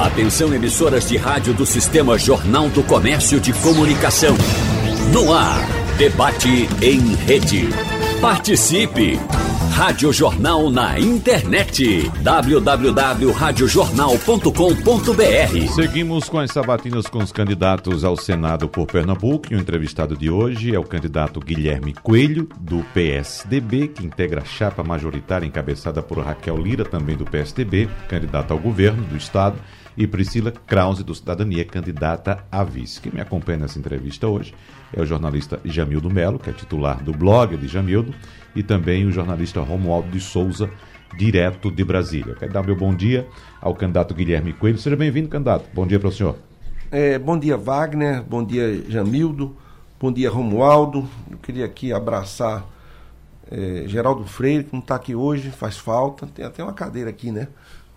Atenção emissoras de rádio do Sistema Jornal do Comércio de Comunicação. No ar, debate em rede. Participe! Rádio Jornal na internet. www.radiojornal.com.br Seguimos com as sabatinas com os candidatos ao Senado por Pernambuco. E o entrevistado de hoje é o candidato Guilherme Coelho, do PSDB, que integra a chapa majoritária encabeçada por Raquel Lira, também do PSDB, candidata ao governo do Estado e Priscila Krause, do Cidadania, candidata a vice. Quem me acompanha nessa entrevista hoje é o jornalista Jamildo Melo, que é titular do blog de Jamildo, e também o jornalista Romualdo de Souza, direto de Brasília. Quero dar meu bom dia ao candidato Guilherme Coelho. Seja bem-vindo, candidato. Bom dia para o senhor. É, bom dia, Wagner. Bom dia, Jamildo. Bom dia, Romualdo. Eu queria aqui abraçar é, Geraldo Freire, que não está aqui hoje, faz falta. Tem até uma cadeira aqui, né?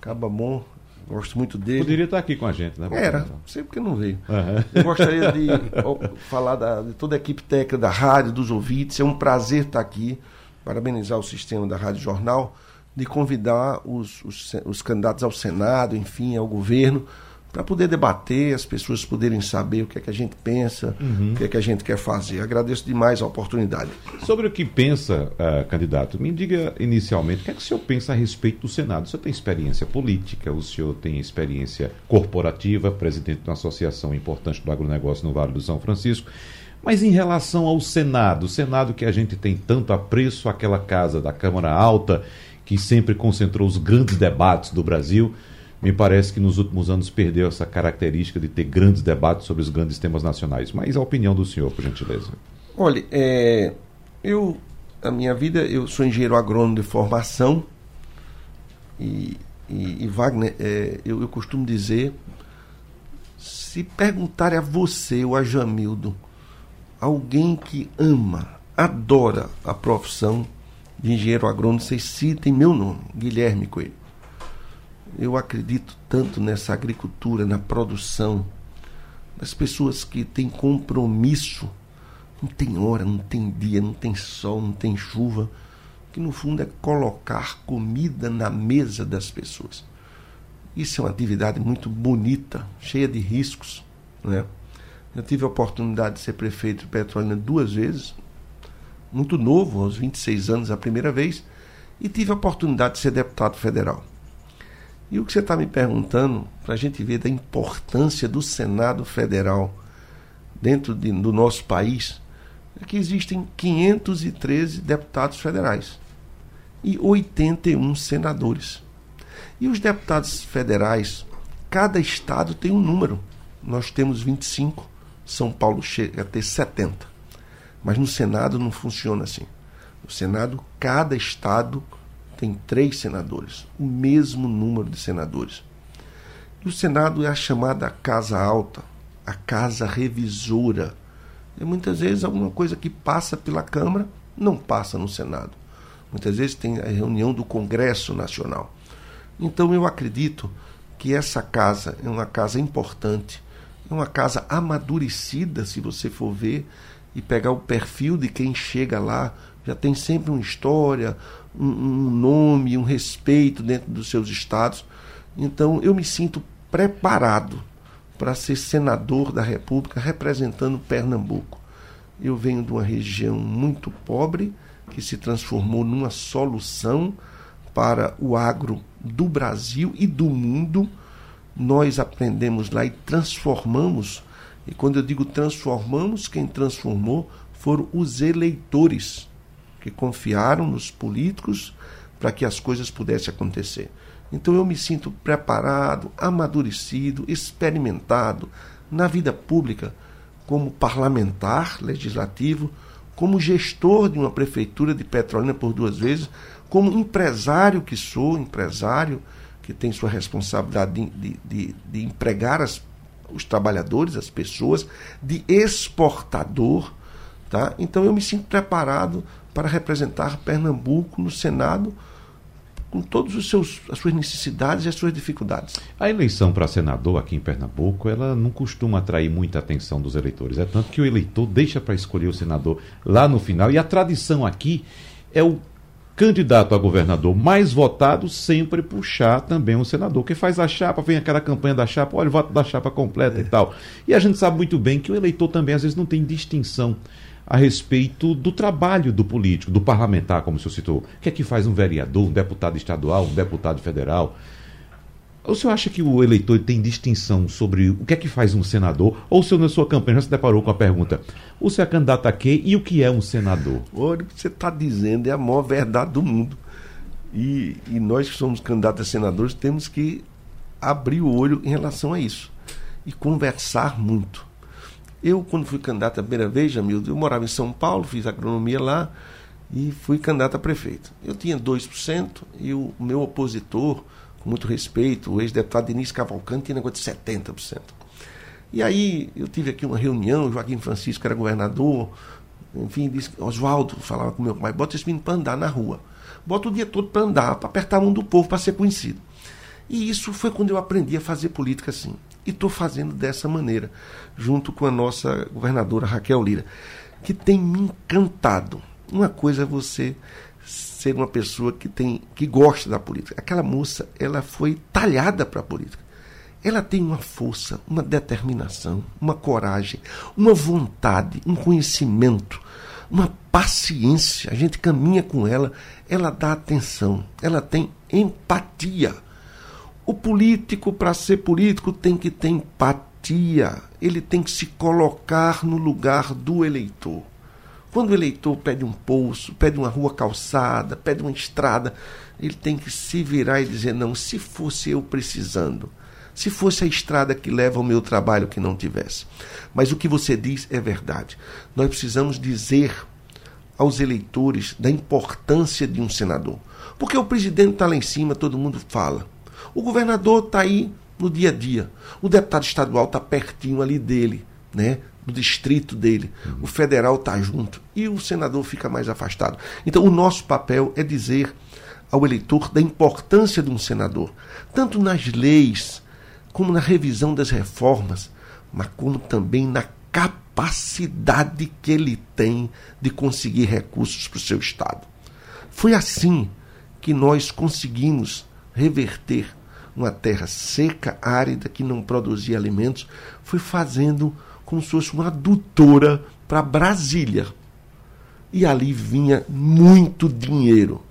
Acaba bom Gosto muito dele. Poderia estar aqui com a gente, né? Era, sei porque não veio. Uhum. Eu gostaria de falar da, de toda a equipe técnica da rádio, dos ouvintes. É um prazer estar aqui, parabenizar o sistema da Rádio Jornal, de convidar os, os, os candidatos ao Senado, enfim, ao governo, para poder debater, as pessoas poderem saber o que é que a gente pensa, uhum. o que é que a gente quer fazer. Agradeço demais a oportunidade. Sobre o que pensa, uh, candidato, me diga inicialmente o que é que o senhor pensa a respeito do Senado. O senhor tem experiência política, o senhor tem experiência corporativa, presidente de uma associação importante do agronegócio no Vale do São Francisco. Mas em relação ao Senado, o Senado que a gente tem tanto apreço, aquela casa da Câmara Alta, que sempre concentrou os grandes debates do Brasil me parece que nos últimos anos perdeu essa característica de ter grandes debates sobre os grandes temas nacionais. Mas a opinião do senhor, por gentileza. Olha, é, eu, a minha vida, eu sou engenheiro agrônomo de formação e, e, e Wagner, é, eu, eu costumo dizer, se perguntarem a você ou a Jamildo, alguém que ama, adora a profissão de engenheiro agrônomo, vocês citem meu nome, Guilherme Coelho eu acredito tanto nessa agricultura, na produção, nas pessoas que têm compromisso. Não tem hora, não tem dia, não tem sol, não tem chuva. Que no fundo é colocar comida na mesa das pessoas. Isso é uma atividade muito bonita, cheia de riscos. Né? Eu tive a oportunidade de ser prefeito de Petrolina duas vezes, muito novo, aos 26 anos a primeira vez, e tive a oportunidade de ser deputado federal. E o que você está me perguntando, para a gente ver da importância do Senado Federal dentro de, do nosso país, é que existem 513 deputados federais e 81 senadores. E os deputados federais, cada estado tem um número. Nós temos 25, São Paulo chega a ter 70. Mas no Senado não funciona assim. No Senado, cada estado tem três senadores, o mesmo número de senadores. E o Senado é a chamada Casa Alta, a Casa Revisora. E muitas vezes alguma coisa que passa pela Câmara não passa no Senado. Muitas vezes tem a reunião do Congresso Nacional. Então eu acredito que essa casa é uma casa importante, é uma casa amadurecida, se você for ver e pegar o perfil de quem chega lá, já tem sempre uma história, um, um nome, um respeito dentro dos seus estados. Então eu me sinto preparado para ser senador da República representando Pernambuco. Eu venho de uma região muito pobre que se transformou numa solução para o agro do Brasil e do mundo. Nós aprendemos lá e transformamos. E quando eu digo transformamos, quem transformou foram os eleitores que confiaram nos políticos para que as coisas pudessem acontecer. Então eu me sinto preparado, amadurecido, experimentado na vida pública como parlamentar legislativo, como gestor de uma prefeitura de Petrolina por duas vezes, como empresário que sou, empresário que tem sua responsabilidade de, de, de, empregar as, os trabalhadores, as pessoas, de exportador. Tá? Então eu me sinto preparado para representar Pernambuco no Senado com todas as suas necessidades e as suas dificuldades. A eleição para senador aqui em Pernambuco, ela não costuma atrair muita atenção dos eleitores. É tanto que o eleitor deixa para escolher o senador lá no final. E a tradição aqui é o candidato a governador mais votado sempre puxar também um senador. Que faz a chapa, vem aquela campanha da chapa, olha o voto da chapa completa é. e tal. E a gente sabe muito bem que o eleitor também às vezes não tem distinção a respeito do trabalho do político, do parlamentar, como o senhor citou. O que é que faz um vereador, um deputado estadual, um deputado federal? O senhor acha que o eleitor tem distinção sobre o que é que faz um senador? Ou o senhor, na sua campanha, já se deparou com a pergunta: o senhor é candidato a quê e o que é um senador? Olha, você está dizendo é a maior verdade do mundo. E, e nós que somos candidatos a senadores temos que abrir o olho em relação a isso e conversar muito. Eu, quando fui candidato a primeira vez, Jamildo, eu morava em São Paulo, fiz agronomia lá e fui candidato a prefeito. Eu tinha 2% e o meu opositor com muito respeito, o ex-deputado Denise Cavalcante tinha negócio de 70%. E aí eu tive aqui uma reunião, Joaquim Francisco era governador, enfim, disse, Oswaldo falava com meu pai, bota esse menino para andar na rua. Bota o dia todo para andar, para apertar a mão do povo, para ser conhecido. E isso foi quando eu aprendi a fazer política assim. E estou fazendo dessa maneira, junto com a nossa governadora Raquel Lira, que tem me encantado. Uma coisa é você ser uma pessoa que tem que gosta da política. Aquela moça, ela foi talhada para a política. Ela tem uma força, uma determinação, uma coragem, uma vontade, um conhecimento, uma paciência. A gente caminha com ela, ela dá atenção, ela tem empatia. O político, para ser político, tem que ter empatia. Ele tem que se colocar no lugar do eleitor. Quando o eleitor pede um poço, pede uma rua calçada, pede uma estrada, ele tem que se virar e dizer: não, se fosse eu precisando, se fosse a estrada que leva ao meu trabalho que não tivesse. Mas o que você diz é verdade. Nós precisamos dizer aos eleitores da importância de um senador. Porque o presidente está lá em cima, todo mundo fala. O governador está aí no dia a dia. O deputado estadual está pertinho ali dele, né? do distrito dele. O federal está junto e o senador fica mais afastado. Então, o nosso papel é dizer ao eleitor da importância de um senador, tanto nas leis, como na revisão das reformas, mas como também na capacidade que ele tem de conseguir recursos para o seu Estado. Foi assim que nós conseguimos reverter uma terra seca, árida, que não produzia alimentos, foi fazendo como se fosse uma adutora para Brasília. E ali vinha muito dinheiro.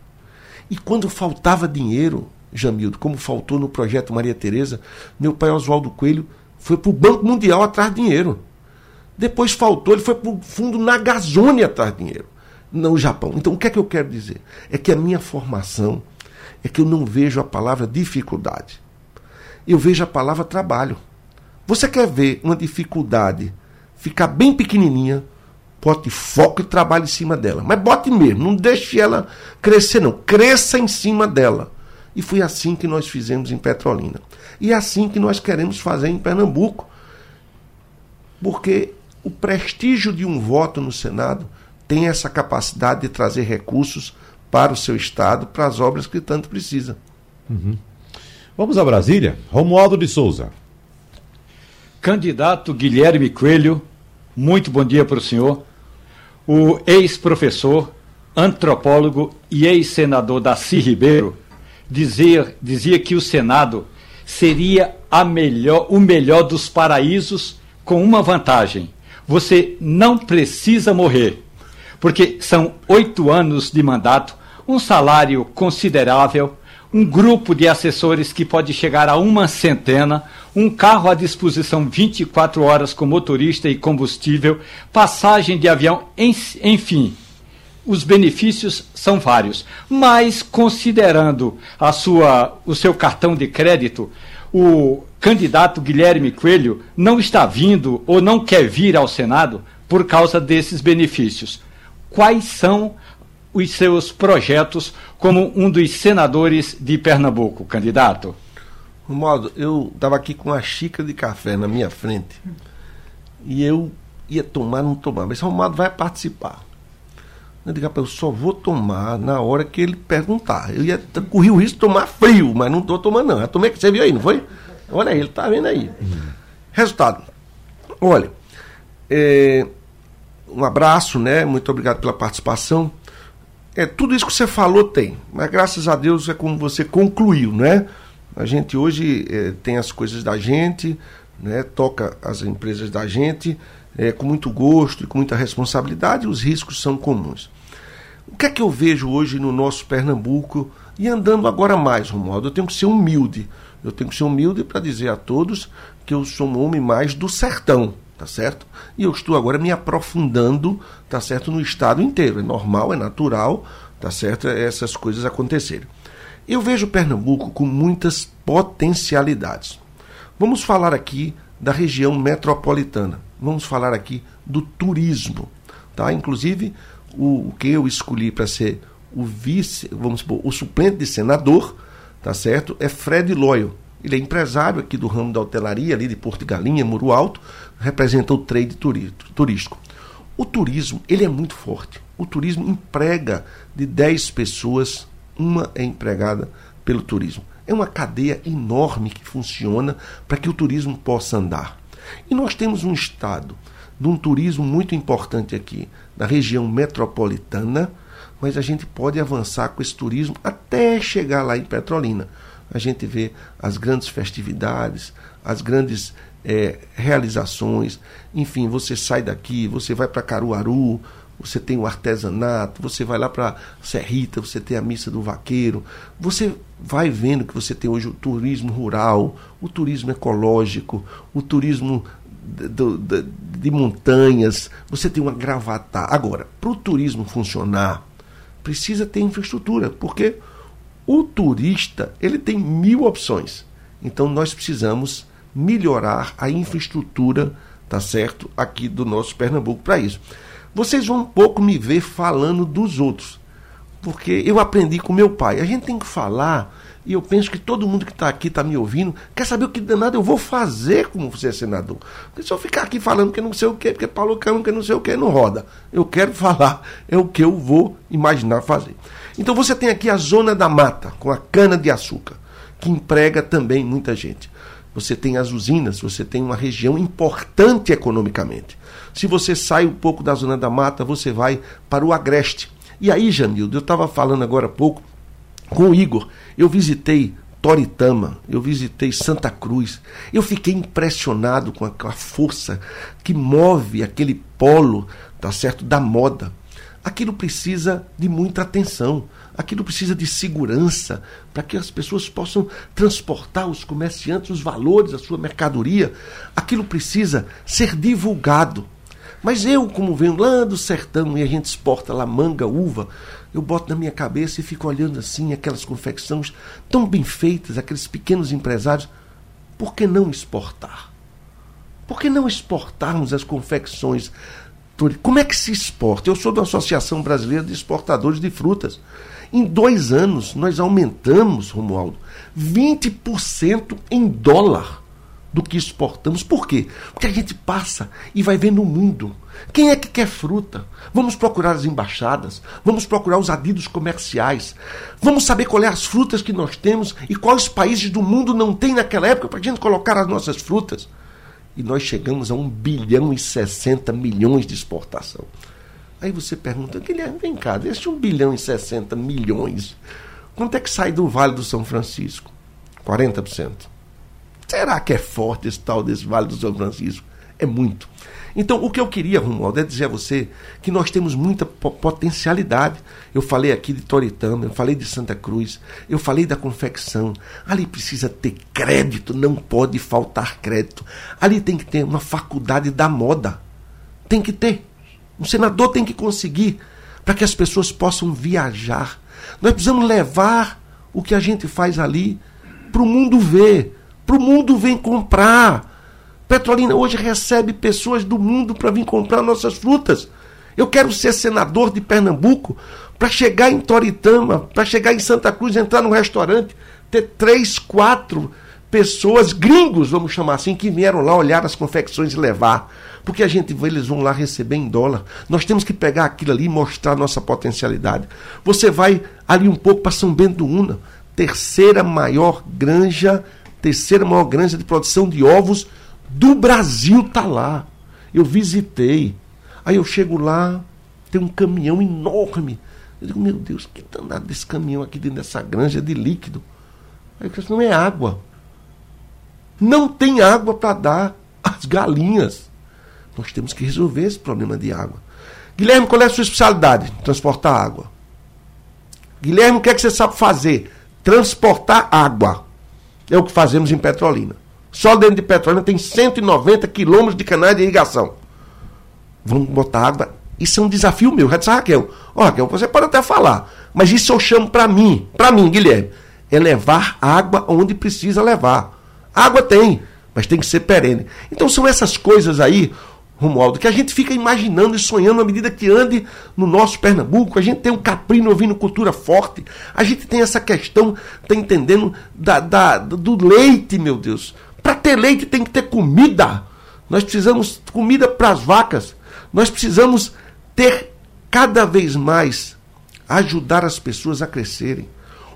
E quando faltava dinheiro, Jamildo, como faltou no projeto Maria Tereza, meu pai Oswaldo Coelho foi para o Banco Mundial atrás de dinheiro. Depois faltou, ele foi para o fundo na Gazônia atrás de dinheiro, no Japão. Então o que é que eu quero dizer? É que a minha formação é que eu não vejo a palavra dificuldade. Eu vejo a palavra trabalho. Você quer ver uma dificuldade ficar bem pequenininha, bote foco e trabalhe em cima dela. Mas bote mesmo, não deixe ela crescer não, cresça em cima dela. E foi assim que nós fizemos em Petrolina. E é assim que nós queremos fazer em Pernambuco. Porque o prestígio de um voto no Senado tem essa capacidade de trazer recursos para o seu estado, para as obras que tanto precisa. Uhum. Vamos a Brasília. Romualdo de Souza. Candidato Guilherme Coelho, muito bom dia para o senhor. O ex-professor, antropólogo e ex-senador Daci Ribeiro dizia, dizia que o Senado seria a melhor, o melhor dos paraísos com uma vantagem. Você não precisa morrer, porque são oito anos de mandato, um salário considerável, um grupo de assessores que pode chegar a uma centena, um carro à disposição 24 horas com motorista e combustível, passagem de avião, enfim. Os benefícios são vários, mas considerando a sua, o seu cartão de crédito, o candidato Guilherme Coelho não está vindo ou não quer vir ao Senado por causa desses benefícios. Quais são os seus projetos como um dos senadores de Pernambuco, candidato? Romualdo, eu estava aqui com uma xícara de café na minha frente e eu ia tomar, não tomar, mas Romualdo vai participar. Eu digo, eu só vou tomar na hora que ele perguntar. Eu ia correr o risco de tomar frio, mas não estou tomando, não. Eu tomei que você viu aí, não foi? Olha aí, ele está vendo aí. Resultado. Olha, é, um abraço, né? Muito obrigado pela participação. É, tudo isso que você falou tem, mas graças a Deus é como você concluiu, né? A gente hoje é, tem as coisas da gente, né? toca as empresas da gente é, com muito gosto e com muita responsabilidade, os riscos são comuns. O que é que eu vejo hoje no nosso Pernambuco e andando agora mais, Romualdo? Eu tenho que ser humilde. Eu tenho que ser humilde para dizer a todos que eu sou um homem mais do sertão, tá certo? E eu estou agora me aprofundando, tá certo, no estado inteiro. É normal, é natural, tá certo, essas coisas acontecerem. Eu vejo Pernambuco com muitas potencialidades. Vamos falar aqui da região metropolitana. Vamos falar aqui do turismo, tá? Inclusive, o, o que eu escolhi para ser o vice, vamos supor, o suplente de senador, tá certo? É Fred Loyo. Ele é empresário aqui do ramo da hotelaria, ali de Porto Galinha, Muro Alto, representa o trade turístico. O turismo, ele é muito forte. O turismo emprega de 10 pessoas, uma é empregada pelo turismo. É uma cadeia enorme que funciona para que o turismo possa andar. E nós temos um estado de um turismo muito importante aqui, na região metropolitana, mas a gente pode avançar com esse turismo até chegar lá em Petrolina. A gente vê as grandes festividades, as grandes é, realizações, enfim, você sai daqui, você vai para Caruaru, você tem o artesanato, você vai lá para Serrita, você tem a missa do vaqueiro, você vai vendo que você tem hoje o turismo rural, o turismo ecológico, o turismo de, de, de montanhas, você tem uma gravata. Agora, para o turismo funcionar, precisa ter infraestrutura, porque o turista ele tem mil opções. Então nós precisamos melhorar a infraestrutura, tá certo, aqui do nosso Pernambuco para isso. Vocês vão um pouco me ver falando dos outros, porque eu aprendi com meu pai. A gente tem que falar e eu penso que todo mundo que está aqui está me ouvindo quer saber o que danado eu vou fazer como você senador. Porque se eu ficar aqui falando que não sei o que, porque Paulo Câmara que não sei o que, não roda. Eu quero falar, é o que eu vou imaginar fazer. Então você tem aqui a zona da mata, com a cana de açúcar, que emprega também muita gente. Você tem as usinas, você tem uma região importante economicamente. Se você sai um pouco da zona da mata, você vai para o Agreste. E aí, Janildo, eu estava falando agora há pouco com o Igor. Eu visitei Toritama, eu visitei Santa Cruz. Eu fiquei impressionado com a, com a, força que move aquele polo, tá certo, da moda. Aquilo precisa de muita atenção, aquilo precisa de segurança para que as pessoas possam transportar os comerciantes os valores da sua mercadoria. Aquilo precisa ser divulgado. Mas eu, como venho lá do sertão e a gente exporta lá manga, uva, eu boto na minha cabeça e fico olhando assim aquelas confecções tão bem feitas, aqueles pequenos empresários. Por que não exportar? Por que não exportarmos as confecções? Como é que se exporta? Eu sou da Associação Brasileira de Exportadores de Frutas. Em dois anos, nós aumentamos, Romualdo, 20% em dólar do que exportamos. Por quê? Porque a gente passa e vai vendo o mundo. Quem é que quer fruta? Vamos procurar as embaixadas, vamos procurar os adidos comerciais, vamos saber qual é as frutas que nós temos e quais países do mundo não tem naquela época para a gente colocar as nossas frutas. E nós chegamos a 1 bilhão e 60 milhões de exportação. Aí você pergunta, Guilherme, vem cá, desse 1 bilhão e 60 milhões, quanto é que sai do Vale do São Francisco? 40%. Será que é forte esse tal desse Vale do São Francisco? É muito. Então, o que eu queria, Romualdo, é dizer a você que nós temos muita potencialidade. Eu falei aqui de Toritama, eu falei de Santa Cruz, eu falei da confecção. Ali precisa ter crédito, não pode faltar crédito. Ali tem que ter uma faculdade da moda. Tem que ter. Um senador tem que conseguir para que as pessoas possam viajar. Nós precisamos levar o que a gente faz ali para o mundo ver, para o mundo vir comprar. Petrolina hoje recebe pessoas do mundo para vir comprar nossas frutas. Eu quero ser senador de Pernambuco para chegar em Toritama, para chegar em Santa Cruz, entrar num restaurante, ter três, quatro pessoas, gringos, vamos chamar assim, que vieram lá olhar as confecções e levar. Porque a gente eles vão lá receber em dólar. Nós temos que pegar aquilo ali e mostrar nossa potencialidade. Você vai ali um pouco para São Bento do Una, terceira maior granja, terceira maior granja de produção de ovos do Brasil tá lá. Eu visitei. Aí eu chego lá, tem um caminhão enorme Eu digo, meu Deus, que danado desse caminhão aqui dentro dessa granja de líquido. Aí eu disse, não é água. Não tem água para dar às galinhas. Nós temos que resolver esse problema de água. Guilherme, qual é a sua especialidade? Transportar água. Guilherme, o que é que você sabe fazer? Transportar água. É o que fazemos em Petrolina. Só dentro de Petrolina tem 190 quilômetros de canais de irrigação. Vamos botar água. Isso é um desafio meu. Já disse, Raquel, ó, Raquel, você pode até falar, mas isso eu chamo para mim, para mim, Guilherme, é levar água onde precisa levar. Água tem, mas tem que ser perene. Então são essas coisas aí, Romualdo, que a gente fica imaginando e sonhando à medida que ande no nosso Pernambuco. A gente tem um caprino ouvindo cultura forte. A gente tem essa questão, tá entendendo, da, da do leite, meu Deus. Para ter leite tem que ter comida. Nós precisamos comida para as vacas. Nós precisamos ter cada vez mais ajudar as pessoas a crescerem.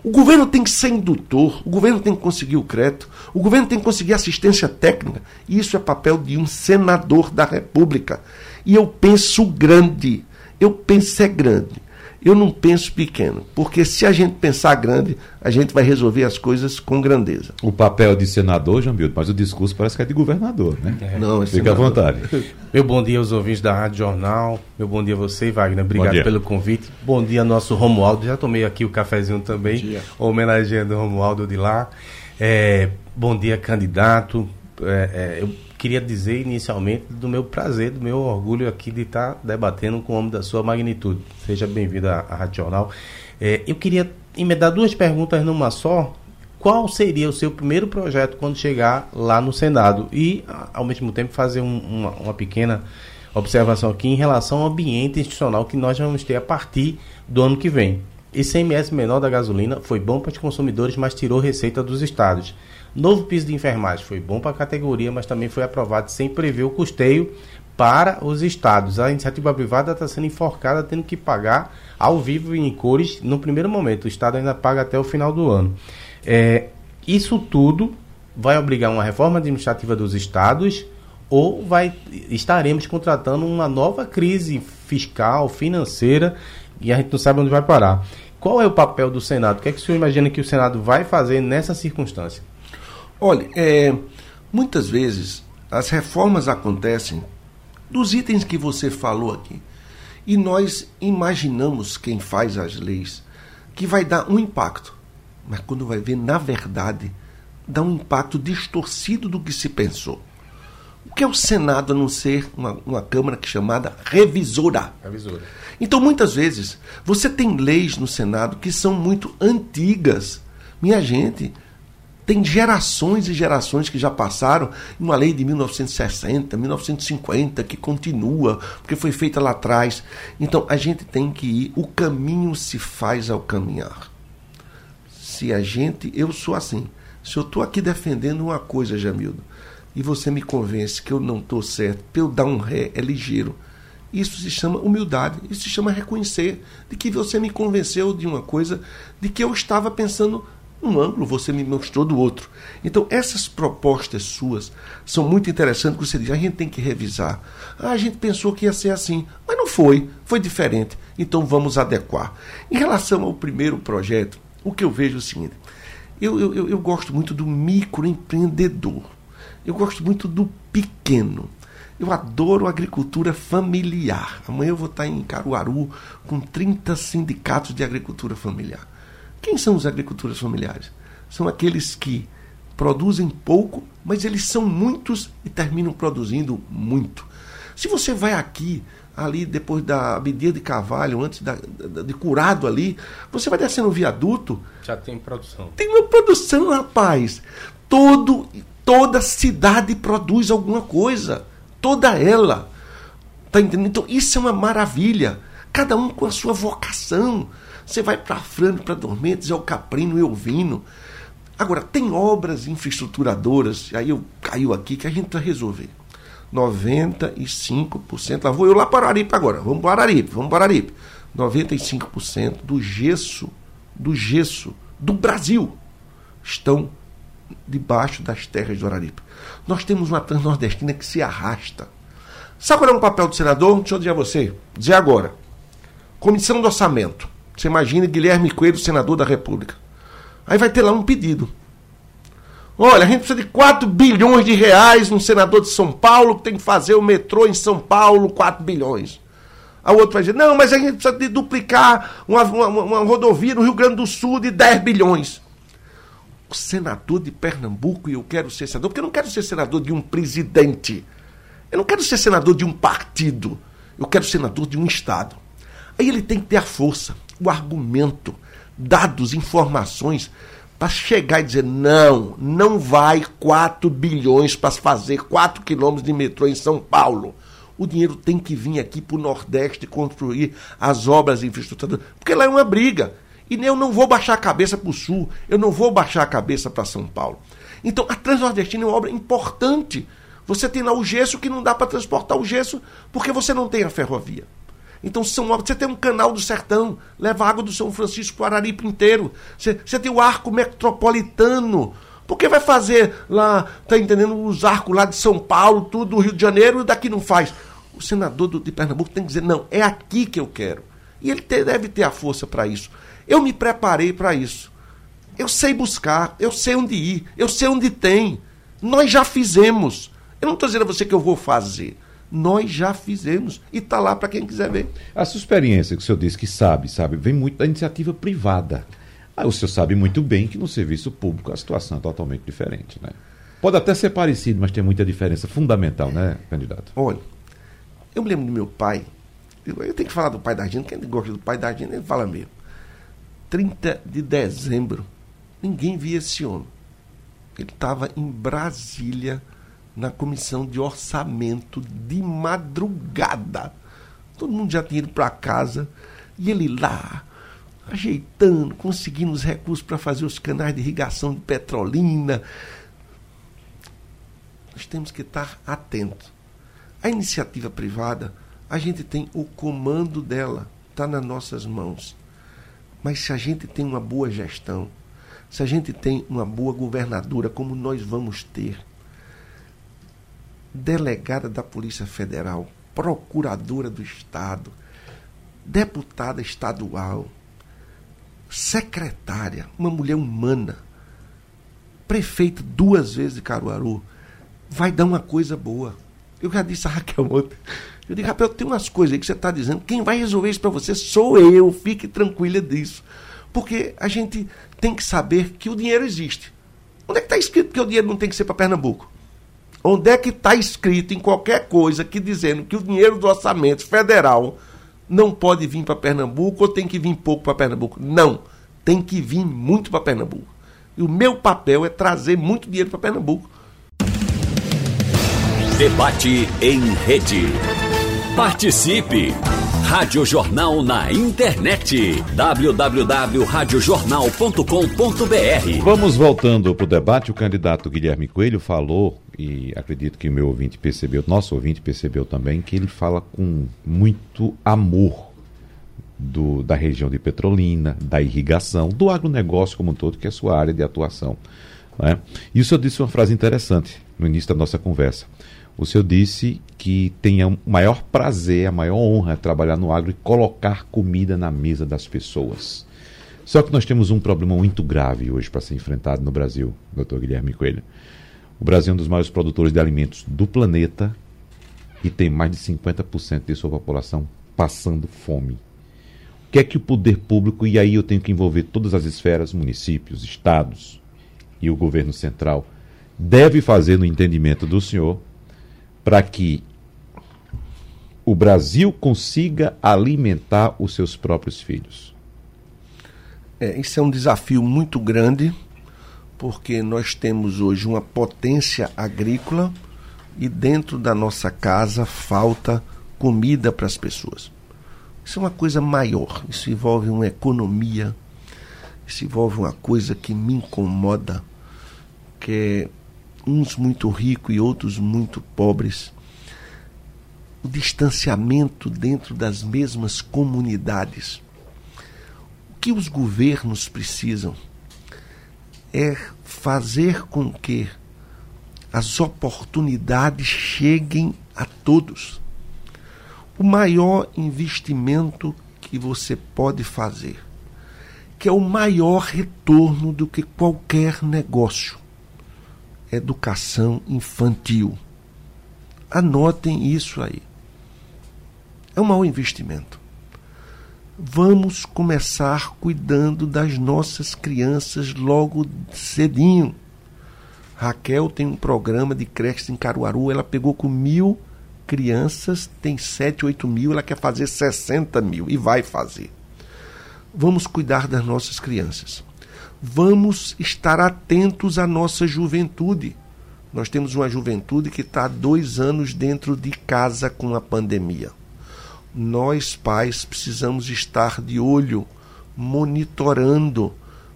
O governo tem que ser indutor, o governo tem que conseguir o crédito, o governo tem que conseguir assistência técnica. Isso é papel de um senador da República. E eu penso grande, eu penso é grande eu não penso pequeno, porque se a gente pensar grande, a gente vai resolver as coisas com grandeza. O papel de senador, Jambildo, mas o discurso parece que é de governador, né? É. Não, é Fica à vontade. Meu bom dia aos ouvintes da Rádio Jornal. Meu bom dia a você, Wagner. Obrigado pelo convite. Bom dia nosso Romualdo. Já tomei aqui o cafezinho também, homenageando o Romualdo de lá. É, bom dia, candidato. É, é eu queria dizer inicialmente do meu prazer, do meu orgulho aqui de estar debatendo com o homem da sua magnitude. Seja bem-vindo à, Rádio Jornal. É, eu queria emendar duas perguntas numa só. Qual seria o seu primeiro projeto quando chegar lá no Senado? E, ao mesmo tempo, fazer um, uma, uma pequena observação aqui em relação ao ambiente institucional que nós vamos ter a partir do ano que vem. ICMS menor da gasolina foi bom para os consumidores, mas tirou receita dos estados. Novo piso de enfermagem foi bom para a categoria, mas também foi aprovado sem prever o custeio para os estados. A iniciativa privada está sendo enforcada, tendo que pagar ao vivo em cores no primeiro momento. O estado ainda paga até o final do ano. É, isso tudo vai obrigar uma reforma administrativa dos estados ou vai estaremos contratando uma nova crise fiscal, financeira e a gente não sabe onde vai parar. Qual é o papel do Senado? O que é que o senhor imagina que o Senado vai fazer nessa circunstância? Olha, é, muitas vezes as reformas acontecem dos itens que você falou aqui. E nós imaginamos quem faz as leis que vai dar um impacto. Mas quando vai ver, na verdade, dá um impacto distorcido do que se pensou. O que é o Senado a não ser uma, uma Câmara que é chamada revisora? Revisora. Então, muitas vezes, você tem leis no Senado que são muito antigas. Minha gente, tem gerações e gerações que já passaram, uma lei de 1960, 1950, que continua, porque foi feita lá atrás. Então a gente tem que ir, o caminho se faz ao caminhar. Se a gente, eu sou assim, se eu estou aqui defendendo uma coisa, Jamildo, e você me convence que eu não estou certo, para eu dar um ré é ligeiro. Isso se chama humildade, isso se chama reconhecer de que você me convenceu de uma coisa de que eu estava pensando um ângulo, você me mostrou do outro. Então, essas propostas suas são muito interessantes, você diz, a gente tem que revisar. Ah, a gente pensou que ia ser assim, mas não foi, foi diferente. Então, vamos adequar. Em relação ao primeiro projeto, o que eu vejo é o seguinte, eu, eu, eu gosto muito do microempreendedor, eu gosto muito do pequeno. Eu adoro agricultura familiar. Amanhã eu vou estar em Caruaru com 30 sindicatos de agricultura familiar. Quem são os agricultores familiares? São aqueles que produzem pouco, mas eles são muitos e terminam produzindo muito. Se você vai aqui, ali depois da Abidia de Carvalho, antes da, de Curado ali, você vai descendo o viaduto. Já tem produção. Tem uma produção, rapaz. Todo, toda cidade produz alguma coisa. Toda ela. Tá entendendo? Então, isso é uma maravilha. Cada um com a sua vocação. Você vai para Frano, para Dormentes, é o Caprino e o Vino. Agora, tem obras infraestruturadoras, aí eu caiu aqui, que a gente precisa resolver. 95%, lá vou eu lá para Araripe agora, vamos para Araripe, vamos para Araripe. 95% do gesso, do gesso do Brasil estão debaixo das terras do Araripe. Nós temos uma transnordestina que se arrasta. Sabe qual é o papel do senador? Deixa eu dizer a você, dizer agora. Comissão do Orçamento Você imagina Guilherme Coelho, senador da República. Aí vai ter lá um pedido. Olha, a gente precisa de 4 bilhões de reais, um senador de São Paulo que tem que fazer o metrô em São Paulo, 4 bilhões. A outro vai dizer, não, mas a gente precisa de duplicar uma, uma, uma rodovia no Rio Grande do Sul de 10 bilhões. O senador de Pernambuco, e eu quero ser senador, porque eu não quero ser senador de um presidente. Eu não quero ser senador de um partido. Eu quero ser senador de um Estado. Aí ele tem que ter a força, o argumento, dados, informações para chegar e dizer: não, não vai 4 bilhões para fazer 4 quilômetros de metrô em São Paulo. O dinheiro tem que vir aqui para o Nordeste construir as obras de infraestrutura, porque lá é uma briga. E eu não vou baixar a cabeça para o Sul, eu não vou baixar a cabeça para São Paulo. Então, a Transnordestina é uma obra importante. Você tem lá o gesso que não dá para transportar o gesso porque você não tem a ferrovia. Então são você tem um canal do sertão, leva água do São Francisco para Araripe inteiro. Você, você tem o arco metropolitano. Por que vai fazer lá, tá entendendo, os arcos lá de São Paulo, tudo do Rio de Janeiro, e daqui não faz? O senador do, de Pernambuco tem que dizer, não, é aqui que eu quero. E ele te, deve ter a força para isso. Eu me preparei para isso. Eu sei buscar, eu sei onde ir, eu sei onde tem. Nós já fizemos. Eu não estou dizendo a você que eu vou fazer. Nós já fizemos e está lá para quem quiser ver. A sua experiência que o senhor disse que sabe, sabe, vem muito da iniciativa privada. Aí o senhor sabe muito bem que no serviço público a situação é totalmente diferente, né? Pode até ser parecido, mas tem muita diferença fundamental, né, candidato? Olha, eu me lembro do meu pai. Eu tenho que falar do pai da gente, quem gosta do pai da gente, ele fala mesmo. 30 de dezembro, ninguém via esse homem. Ele estava em Brasília na comissão de orçamento de madrugada. Todo mundo já tinha ido para casa e ele lá, ajeitando, conseguindo os recursos para fazer os canais de irrigação de Petrolina. Nós temos que estar atentos. A iniciativa privada, a gente tem o comando dela, está nas nossas mãos. Mas se a gente tem uma boa gestão, se a gente tem uma boa governadora, como nós vamos ter, delegada da Polícia Federal, procuradora do Estado, deputada estadual, secretária, uma mulher humana, prefeita duas vezes de Caruaru, vai dar uma coisa boa. Eu já disse a Raquel ontem. Eu digo, Raquel, tem umas coisas aí que você está dizendo. Quem vai resolver isso para você sou eu. Fique tranquila disso. Porque a gente tem que saber que o dinheiro existe. Onde é que está escrito que o dinheiro não tem que ser para Pernambuco? Onde é que está escrito em qualquer coisa que dizendo que o dinheiro do orçamento federal não pode vir para Pernambuco ou tem que vir pouco para Pernambuco? Não. Tem que vir muito para Pernambuco. E o meu papel é trazer muito dinheiro para Pernambuco. Debate em rede. Participe! Rádio Jornal na internet. www.radiojornal.com.br Vamos voltando para o debate. O candidato Guilherme Coelho falou, e acredito que o meu ouvinte percebeu, nosso ouvinte percebeu também, que ele fala com muito amor do, da região de Petrolina, da irrigação, do agronegócio como um todo, que é a sua área de atuação. Né? E o senhor disse uma frase interessante no início da nossa conversa. O senhor disse que tem o maior prazer, a maior honra trabalhar no agro e colocar comida na mesa das pessoas. Só que nós temos um problema muito grave hoje para ser enfrentado no Brasil, doutor Guilherme Coelho. O Brasil é um dos maiores produtores de alimentos do planeta e tem mais de 50% de sua população passando fome. O que é que o poder público, e aí eu tenho que envolver todas as esferas, municípios, estados e o governo central, deve fazer no entendimento do senhor para que o Brasil consiga alimentar os seus próprios filhos? É, isso é um desafio muito grande, porque nós temos hoje uma potência agrícola e dentro da nossa casa falta comida para as pessoas. Isso é uma coisa maior, isso envolve uma economia, isso envolve uma coisa que me incomoda, que é uns muito ricos e outros muito pobres. O distanciamento dentro das mesmas comunidades. O que os governos precisam é fazer com que as oportunidades cheguem a todos. O maior investimento que você pode fazer que é o maior retorno do que qualquer negócio. Educação infantil. Anotem isso aí. É um mau investimento. Vamos começar cuidando das nossas crianças logo cedinho. Raquel tem um programa de creche em Caruaru, ela pegou com mil crianças, tem 7, 8 mil, ela quer fazer 60 mil e vai fazer. Vamos cuidar das nossas crianças. Vamos estar atentos à nossa juventude. Nós temos uma juventude que está há dois anos dentro de casa com a pandemia. Nós, pais, precisamos estar de olho, monitorando,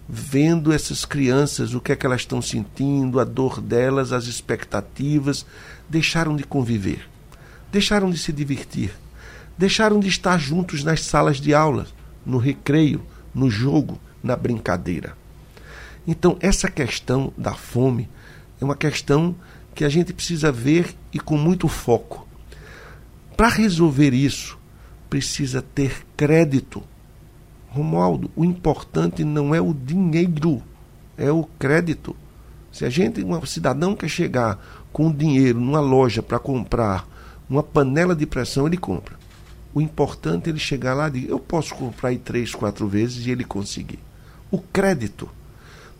vendo essas crianças, o que é que elas estão sentindo, a dor delas, as expectativas. Deixaram de conviver, deixaram de se divertir, deixaram de estar juntos nas salas de aula, no recreio, no jogo, na brincadeira. Então, essa questão da fome é uma questão que a gente precisa ver e com muito foco. Para resolver isso, precisa ter crédito. Romualdo, o importante não é o dinheiro, é o crédito. Se a gente, um cidadão quer chegar com dinheiro numa loja para comprar uma panela de pressão, ele compra. O importante é ele chegar lá e dizer, eu posso comprar aí três, quatro vezes e ele conseguir. O crédito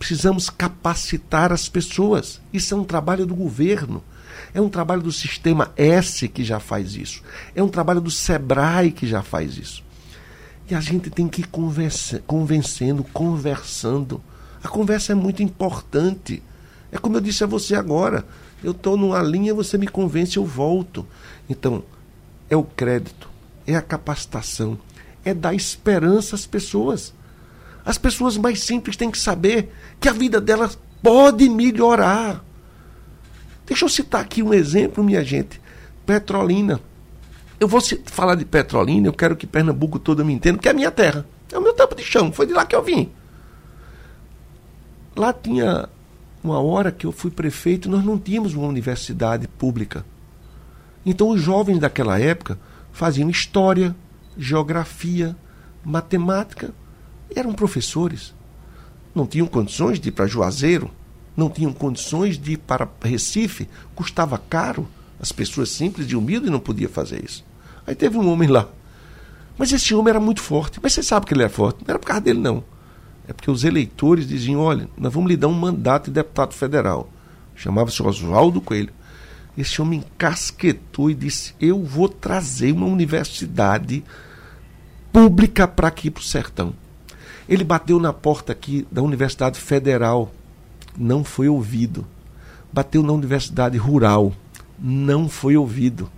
Precisamos capacitar as pessoas. Isso é um trabalho do governo. É um trabalho do sistema S que já faz isso. É um trabalho do Sebrae que já faz isso. E a gente tem que ir convencendo, conversando. A conversa é muito importante. É como eu disse a você agora. Eu estou numa linha, você me convence, eu volto. Então, é o crédito, é a capacitação, é dar esperança às pessoas. As pessoas mais simples têm que saber que a vida delas pode melhorar. Deixa eu citar aqui um exemplo, minha gente. Petrolina. Eu vou falar de Petrolina, eu quero que Pernambuco toda me entenda, que é a minha terra. É o meu tampo de chão, foi de lá que eu vim. Lá tinha uma hora que eu fui prefeito, nós não tínhamos uma universidade pública. Então os jovens daquela época faziam história, geografia, matemática eram professores. Não tinham condições de ir para Juazeiro, não tinham condições de ir para Recife, custava caro. As pessoas simples e humildes não podiam fazer isso. Aí teve um homem lá. Mas esse homem era muito forte. Mas você sabe que ele era forte. Não era por causa dele, não. É porque os eleitores diziam: olha, nós vamos lhe dar um mandato de deputado federal. Chamava-se Oswaldo Coelho. Esse homem encasquetou e disse: Eu vou trazer uma universidade pública para aqui para o sertão. Ele bateu na porta aqui da Universidade Federal, não foi ouvido. Bateu na Universidade Rural, não foi ouvido.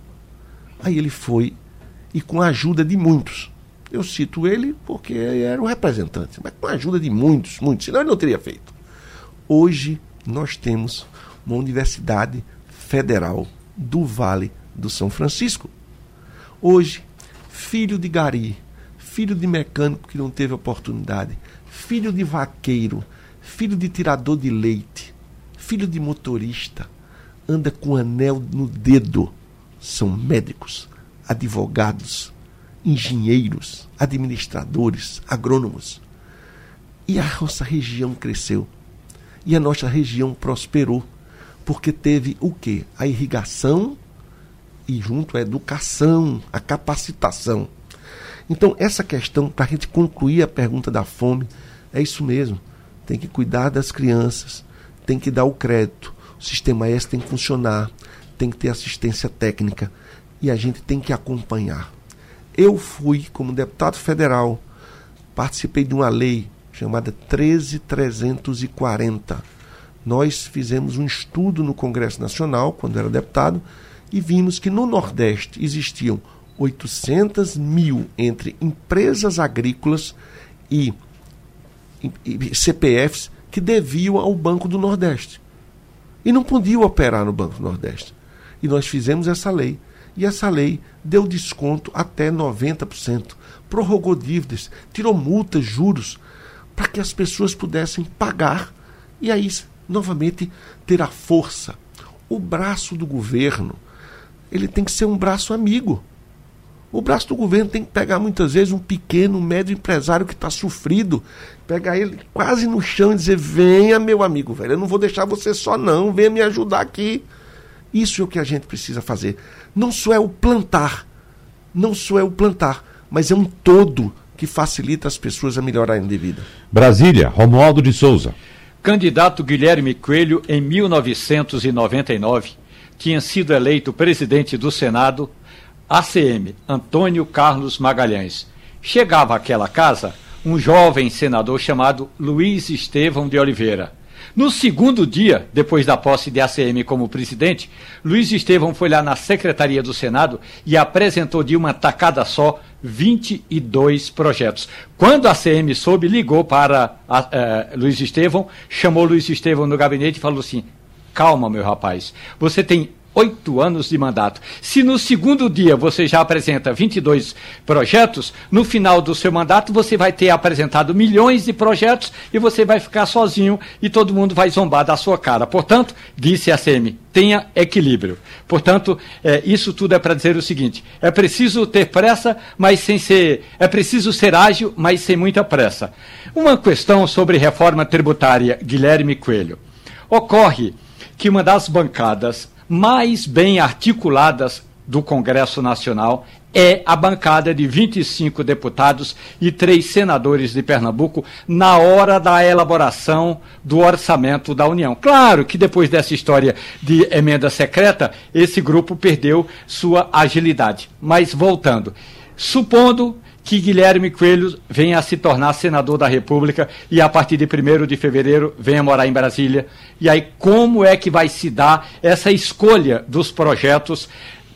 Aí ele foi, e com a ajuda de muitos, eu cito ele porque era o representante, mas com a ajuda de muitos, muitos, senão ele não teria feito. Hoje nós temos uma Universidade Federal do Vale do São Francisco. Hoje, filho de Gari, filho de mecânico que não teve oportunidade, filho de vaqueiro, filho de tirador de leite, filho de motorista, anda com anel no dedo. São médicos, advogados, engenheiros, administradores, agrônomos. E a nossa região cresceu. E a nossa região prosperou. Porque teve o quê? A irrigação e junto a educação, a capacitação. Então, essa questão, para a gente concluir a pergunta da fome, é isso mesmo. Tem que cuidar das crianças, tem que dar o crédito. O sistema S tem que funcionar, tem que ter assistência técnica e a gente tem que acompanhar. Eu fui, como deputado federal, participei de uma lei chamada 13340. Nós fizemos um estudo no Congresso Nacional, quando era deputado, e vimos que no Nordeste existiam 800 mil entre empresas agrícolas e, e CPFs que deviam ao Banco do Nordeste. E não podiam operar no Banco do Nordeste. E nós fizemos essa lei. E essa lei deu desconto até 90%, prorrogou dívidas, tirou multas, juros, para que as pessoas pudessem pagar e aí, novamente, ter a força. O braço do governo, ele tem que ser um braço amigo. O braço do governo tem que pegar muitas vezes um pequeno, médio empresário que está sofrido, pegar ele quase no chão e dizer: venha, meu amigo, velho, eu não vou deixar você só, não, venha me ajudar aqui. Isso é o que a gente precisa fazer. Não só é o plantar, não só é o plantar, mas é um todo que facilita as pessoas a melhorarem de vida. Brasília, Romualdo de Souza. Candidato Guilherme Coelho, em 1999, tinha sido eleito presidente do Senado ACM, Antônio Carlos Magalhães. Chegava àquela casa um jovem senador chamado Luiz Estevão de Oliveira. No segundo dia, depois da posse de ACM como presidente, Luiz Estevão foi lá na Secretaria do Senado e apresentou de uma tacada só 22 projetos. Quando a ACM soube, ligou para a, a, eh, Luiz Estevão, chamou Luiz Estevão no gabinete e falou assim: calma, meu rapaz, você tem oito anos de mandato. Se no segundo dia você já apresenta 22 projetos, no final do seu mandato você vai ter apresentado milhões de projetos e você vai ficar sozinho e todo mundo vai zombar da sua cara. Portanto, disse a SEMI, tenha equilíbrio. Portanto, é, isso tudo é para dizer o seguinte: é preciso ter pressa, mas sem ser. É preciso ser ágil, mas sem muita pressa. Uma questão sobre reforma tributária, Guilherme Coelho. Ocorre que uma das bancadas mais bem articuladas do Congresso Nacional é a bancada de 25 deputados e três senadores de Pernambuco na hora da elaboração do orçamento da União. Claro que depois dessa história de emenda secreta, esse grupo perdeu sua agilidade. Mas voltando, supondo que Guilherme Coelho venha a se tornar senador da República e a partir de 1 de fevereiro venha morar em Brasília. E aí, como é que vai se dar essa escolha dos projetos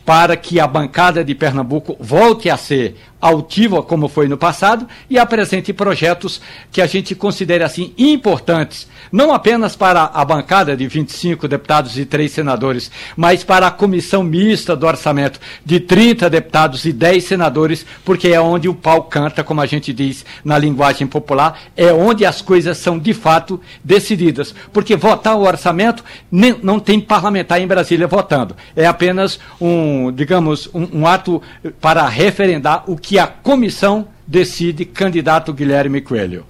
para que a bancada de Pernambuco volte a ser altiva como foi no passado e apresente projetos que a gente considere assim importantes, não apenas para a bancada de 25 deputados e três senadores, mas para a comissão mista do orçamento de 30 deputados e 10 senadores, porque é onde o pau canta, como a gente diz na linguagem popular, é onde as coisas são de fato decididas, porque votar o orçamento nem, não tem parlamentar em Brasília votando, é apenas um, digamos, um, um ato para referendar o que a comissão decide candidato Guilherme Coelho?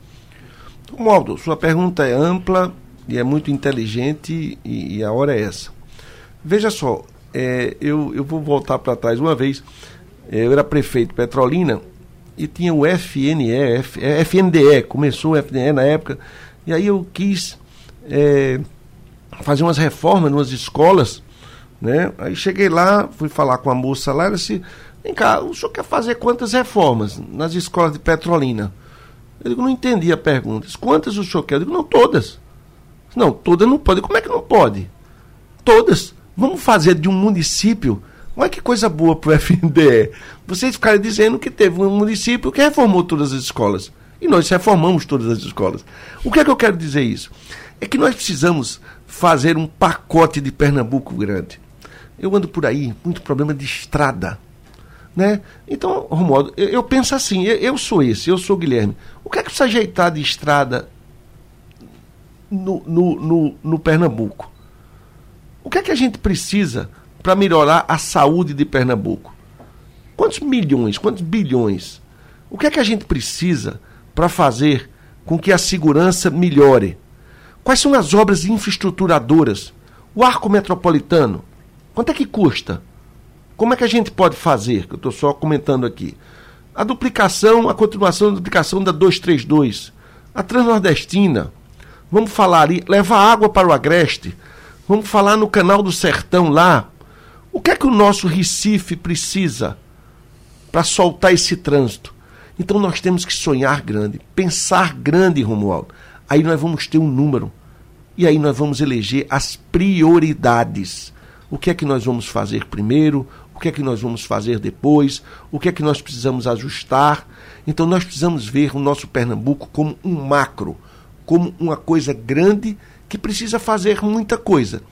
Romualdo, sua pergunta é ampla e é muito inteligente e, e a hora é essa. Veja só, é, eu, eu vou voltar para trás uma vez. É, eu era prefeito Petrolina e tinha o FNE, F, é, FNDE, começou o FNDE na época, e aí eu quis é, fazer umas reformas nas escolas, né? Aí cheguei lá, fui falar com a moça lá, ela disse, Vem cá, o senhor quer fazer quantas reformas nas escolas de Petrolina? Eu digo, não entendi a pergunta. Quantas o senhor quer? Eu digo, não, todas. Não, todas não pode. Como é que não pode? Todas. Vamos fazer de um município. Olha que coisa boa para o FNDE. Vocês ficarem dizendo que teve um município que reformou todas as escolas. E nós reformamos todas as escolas. O que é que eu quero dizer isso? É que nós precisamos fazer um pacote de Pernambuco grande. Eu ando por aí, muito problema de estrada. Né? Então, Romualdo, eu, eu penso assim, eu, eu, sou esse, eu sou o Guilherme. O que é que precisa ajeitar de estrada no, no, no, no Pernambuco? O que é que a gente precisa para melhorar a saúde de Pernambuco? Quantos milhões, quantos bilhões? O que é que a gente precisa para fazer com que a segurança melhore? Quais são as obras infraestruturadoras? O arco metropolitano, quanto é que custa? Como é que a gente pode fazer? Que eu estou só comentando aqui. A duplicação, a continuação da duplicação da 232. A Transnordestina. Vamos falar ali, levar água para o Agreste. Vamos falar no canal do Sertão lá. O que é que o nosso Recife precisa para soltar esse trânsito? Então nós temos que sonhar grande, pensar grande, Romualdo. Aí nós vamos ter um número. E aí nós vamos eleger as prioridades. O que é que nós vamos fazer primeiro? O que é que nós vamos fazer depois, o que é que nós precisamos ajustar. Então nós precisamos ver o nosso Pernambuco como um macro, como uma coisa grande que precisa fazer muita coisa.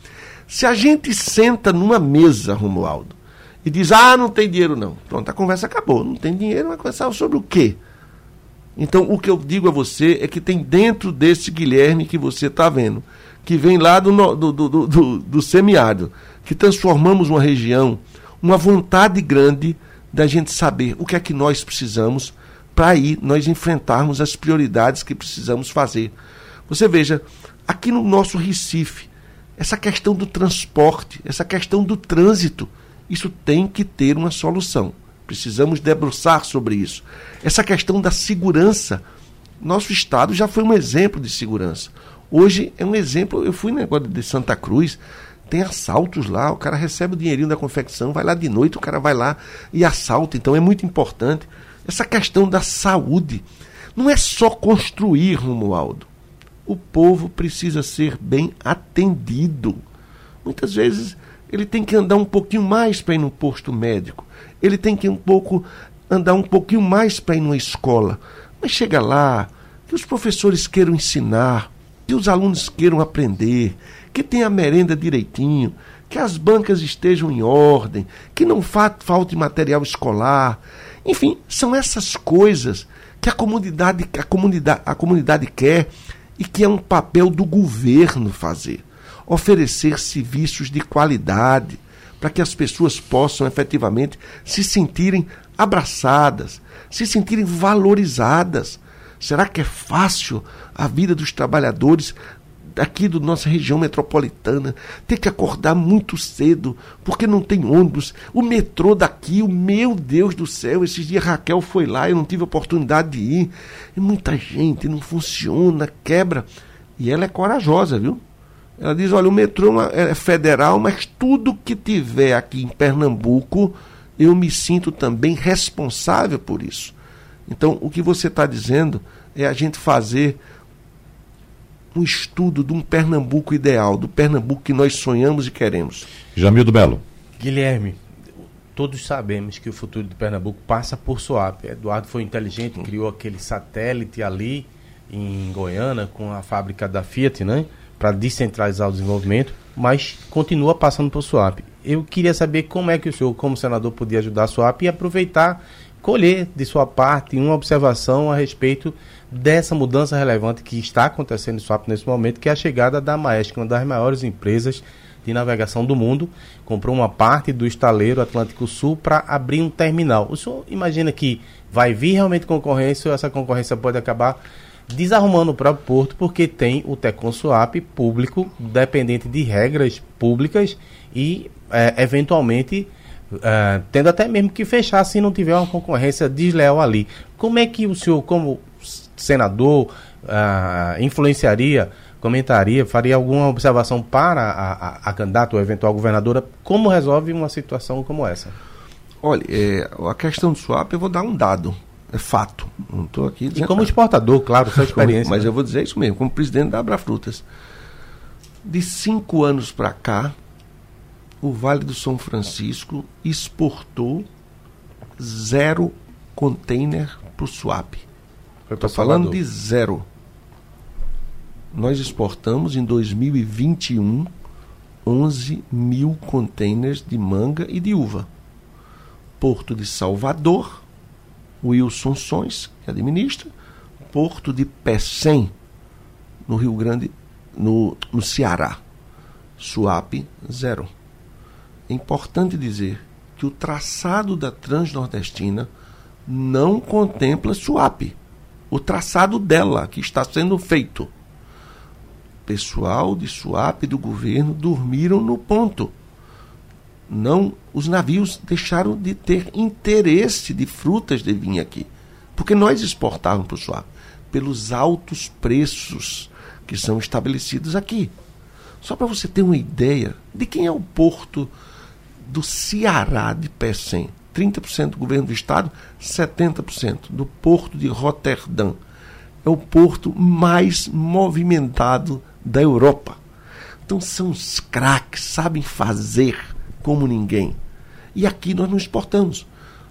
Se a gente senta numa mesa, Romualdo, e diz, ah, não tem dinheiro não. Pronto, a conversa acabou. Não tem dinheiro, vai conversar sobre o quê? Então, o que eu digo a você é que tem dentro desse Guilherme que você está vendo, que vem lá do, do, do, do, do semiárido, que transformamos uma região uma vontade grande da gente saber o que é que nós precisamos para aí nós enfrentarmos as prioridades que precisamos fazer. Você veja, aqui no nosso Recife, essa questão do transporte, essa questão do trânsito, isso tem que ter uma solução. Precisamos debruçar sobre isso. Essa questão da segurança. Nosso estado já foi um exemplo de segurança. Hoje é um exemplo. Eu fui no negócio de Santa Cruz, tem assaltos lá, o cara recebe o dinheirinho da confecção, vai lá de noite, o cara vai lá e assalta. Então é muito importante essa questão da saúde. Não é só construir, Romualdo. O povo precisa ser bem atendido. Muitas vezes ele tem que andar um pouquinho mais para ir no posto médico. Ele tem que um pouco andar um pouquinho mais para ir numa escola. Mas chega lá, que os professores queiram ensinar, que os alunos queiram aprender, que tenha merenda direitinho, que as bancas estejam em ordem, que não falte material escolar. Enfim, são essas coisas que a comunidade, a comunidade, a comunidade quer e que é um papel do governo fazer. Oferecer serviços de qualidade para que as pessoas possam efetivamente se sentirem abraçadas, se sentirem valorizadas. Será que é fácil a vida dos trabalhadores aqui da nossa região metropolitana, ter que acordar muito cedo, porque não tem ônibus. O metrô daqui, o meu Deus do céu, esses dias Raquel foi lá, eu não tive oportunidade de ir. E muita gente, não funciona, quebra. E ela é corajosa, viu? Ela diz: olha, o metrô é federal, mas tudo que tiver aqui em Pernambuco, eu me sinto também responsável por isso. Então, o que você está dizendo é a gente fazer um estudo de um Pernambuco ideal, do Pernambuco que nós sonhamos e queremos. Jamildo Belo. Guilherme, todos sabemos que o futuro de Pernambuco passa por Suape. Eduardo foi inteligente, criou aquele satélite ali em Goiânia com a fábrica da Fiat, né? Para descentralizar o desenvolvimento, mas continua passando por Suape. Eu queria saber como é que o senhor, como senador, podia ajudar a Suape e aproveitar, colher de sua parte uma observação a respeito dessa mudança relevante que está acontecendo em Swap nesse momento, que é a chegada da Maersk, uma das maiores empresas de navegação do mundo, comprou uma parte do estaleiro Atlântico Sul para abrir um terminal. O senhor imagina que vai vir realmente concorrência ou essa concorrência pode acabar desarrumando o próprio porto porque tem o Tecon Swap público, dependente de regras públicas e é, eventualmente é, tendo até mesmo que fechar se não tiver uma concorrência desleal ali. Como é que o senhor, como senador uh, influenciaria, comentaria, faria alguma observação para a, a, a candidata ou eventual governadora? Como resolve uma situação como essa? Olha, é, a questão do swap, eu vou dar um dado. É fato. Não estou aqui dizendo. E como exportador, claro, sua experiência. Mas né? eu vou dizer isso mesmo, como presidente da Abrafrutas. De cinco anos para cá, o Vale do São Francisco exportou zero container para o swap. Estou falando de zero. Nós exportamos em 2021 11 mil containers de manga e de uva. Porto de Salvador, Wilson Sons, que administra. Porto de Pecém, no Rio Grande, no, no Ceará. Suape, zero. É importante dizer que o traçado da Transnordestina não contempla Suape o traçado dela que está sendo feito. Pessoal de Suape do governo dormiram no ponto. Não, os navios deixaram de ter interesse de frutas de vir aqui, porque nós exportávamos para o Suape pelos altos preços que são estabelecidos aqui. Só para você ter uma ideia de quem é o porto do Ceará de Pecém. 30% do governo do estado, 70% do porto de Roterdã. É o porto mais movimentado da Europa. Então são os craques, sabem fazer como ninguém. E aqui nós não exportamos.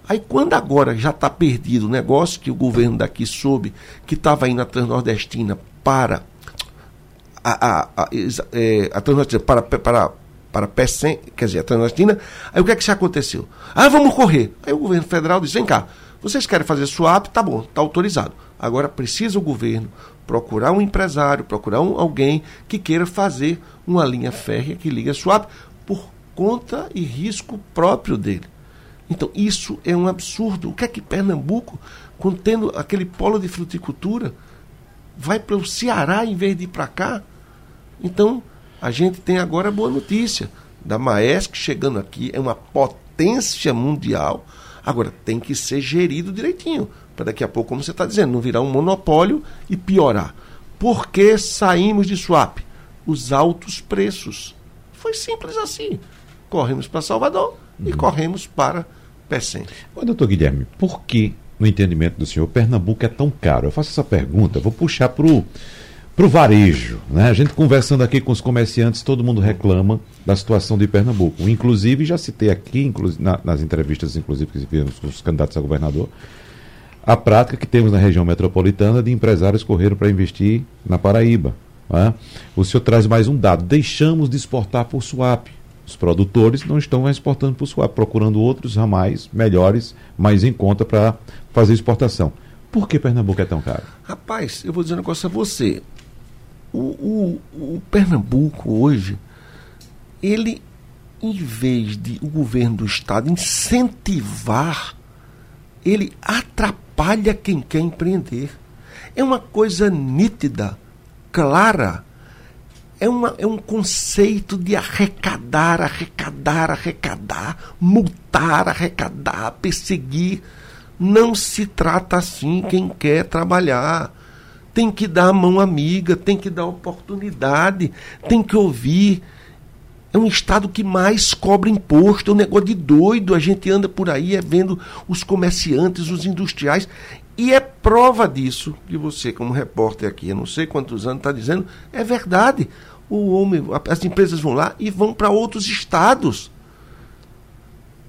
Aí quando agora já está perdido o negócio, que o governo daqui soube que estava indo a Transnordestina para a, a, a, é, a Transnordestina para, para para PECEM, quer dizer, a Transnordestina. Aí o que é que se aconteceu? Ah, vamos correr. Aí o governo federal disse: vem cá, vocês querem fazer swap? Tá bom, tá autorizado. Agora precisa o governo procurar um empresário, procurar um, alguém que queira fazer uma linha férrea que liga swap por conta e risco próprio dele. Então, isso é um absurdo. O que é que Pernambuco, contendo aquele polo de fruticultura, vai para o Ceará em vez de ir para cá? Então, a gente tem agora a boa notícia da Maesc chegando aqui, é uma potência mundial. Agora, tem que ser gerido direitinho, para daqui a pouco, como você está dizendo, não virar um monopólio e piorar. Por que saímos de swap? Os altos preços. Foi simples assim. Corremos para Salvador uhum. e corremos para Pecém. Ô, doutor Guilherme, por que, no entendimento do senhor, Pernambuco é tão caro? Eu faço essa pergunta, vou puxar para o para o varejo. Né? A gente conversando aqui com os comerciantes, todo mundo reclama da situação de Pernambuco. Inclusive, já citei aqui, na, nas entrevistas inclusive que fizemos com os candidatos a governador, a prática que temos na região metropolitana de empresários correram para investir na Paraíba. Né? O senhor traz mais um dado: deixamos de exportar por swap. Os produtores não estão exportando por swap, procurando outros ramais melhores, mais em conta para fazer exportação. Por que Pernambuco é tão caro? Rapaz, eu vou dizer um negócio a você. O, o, o Pernambuco hoje, ele, em vez de o governo do estado incentivar, ele atrapalha quem quer empreender. É uma coisa nítida, clara. É, uma, é um conceito de arrecadar, arrecadar, arrecadar, multar, arrecadar, perseguir. Não se trata assim quem quer trabalhar tem que dar a mão amiga, tem que dar oportunidade, tem que ouvir. É um estado que mais cobra imposto, é um negócio de doido. A gente anda por aí é vendo os comerciantes, os industriais. E é prova disso que você, como repórter aqui, eu não sei quantos anos, está dizendo, é verdade. O homem, as empresas vão lá e vão para outros estados.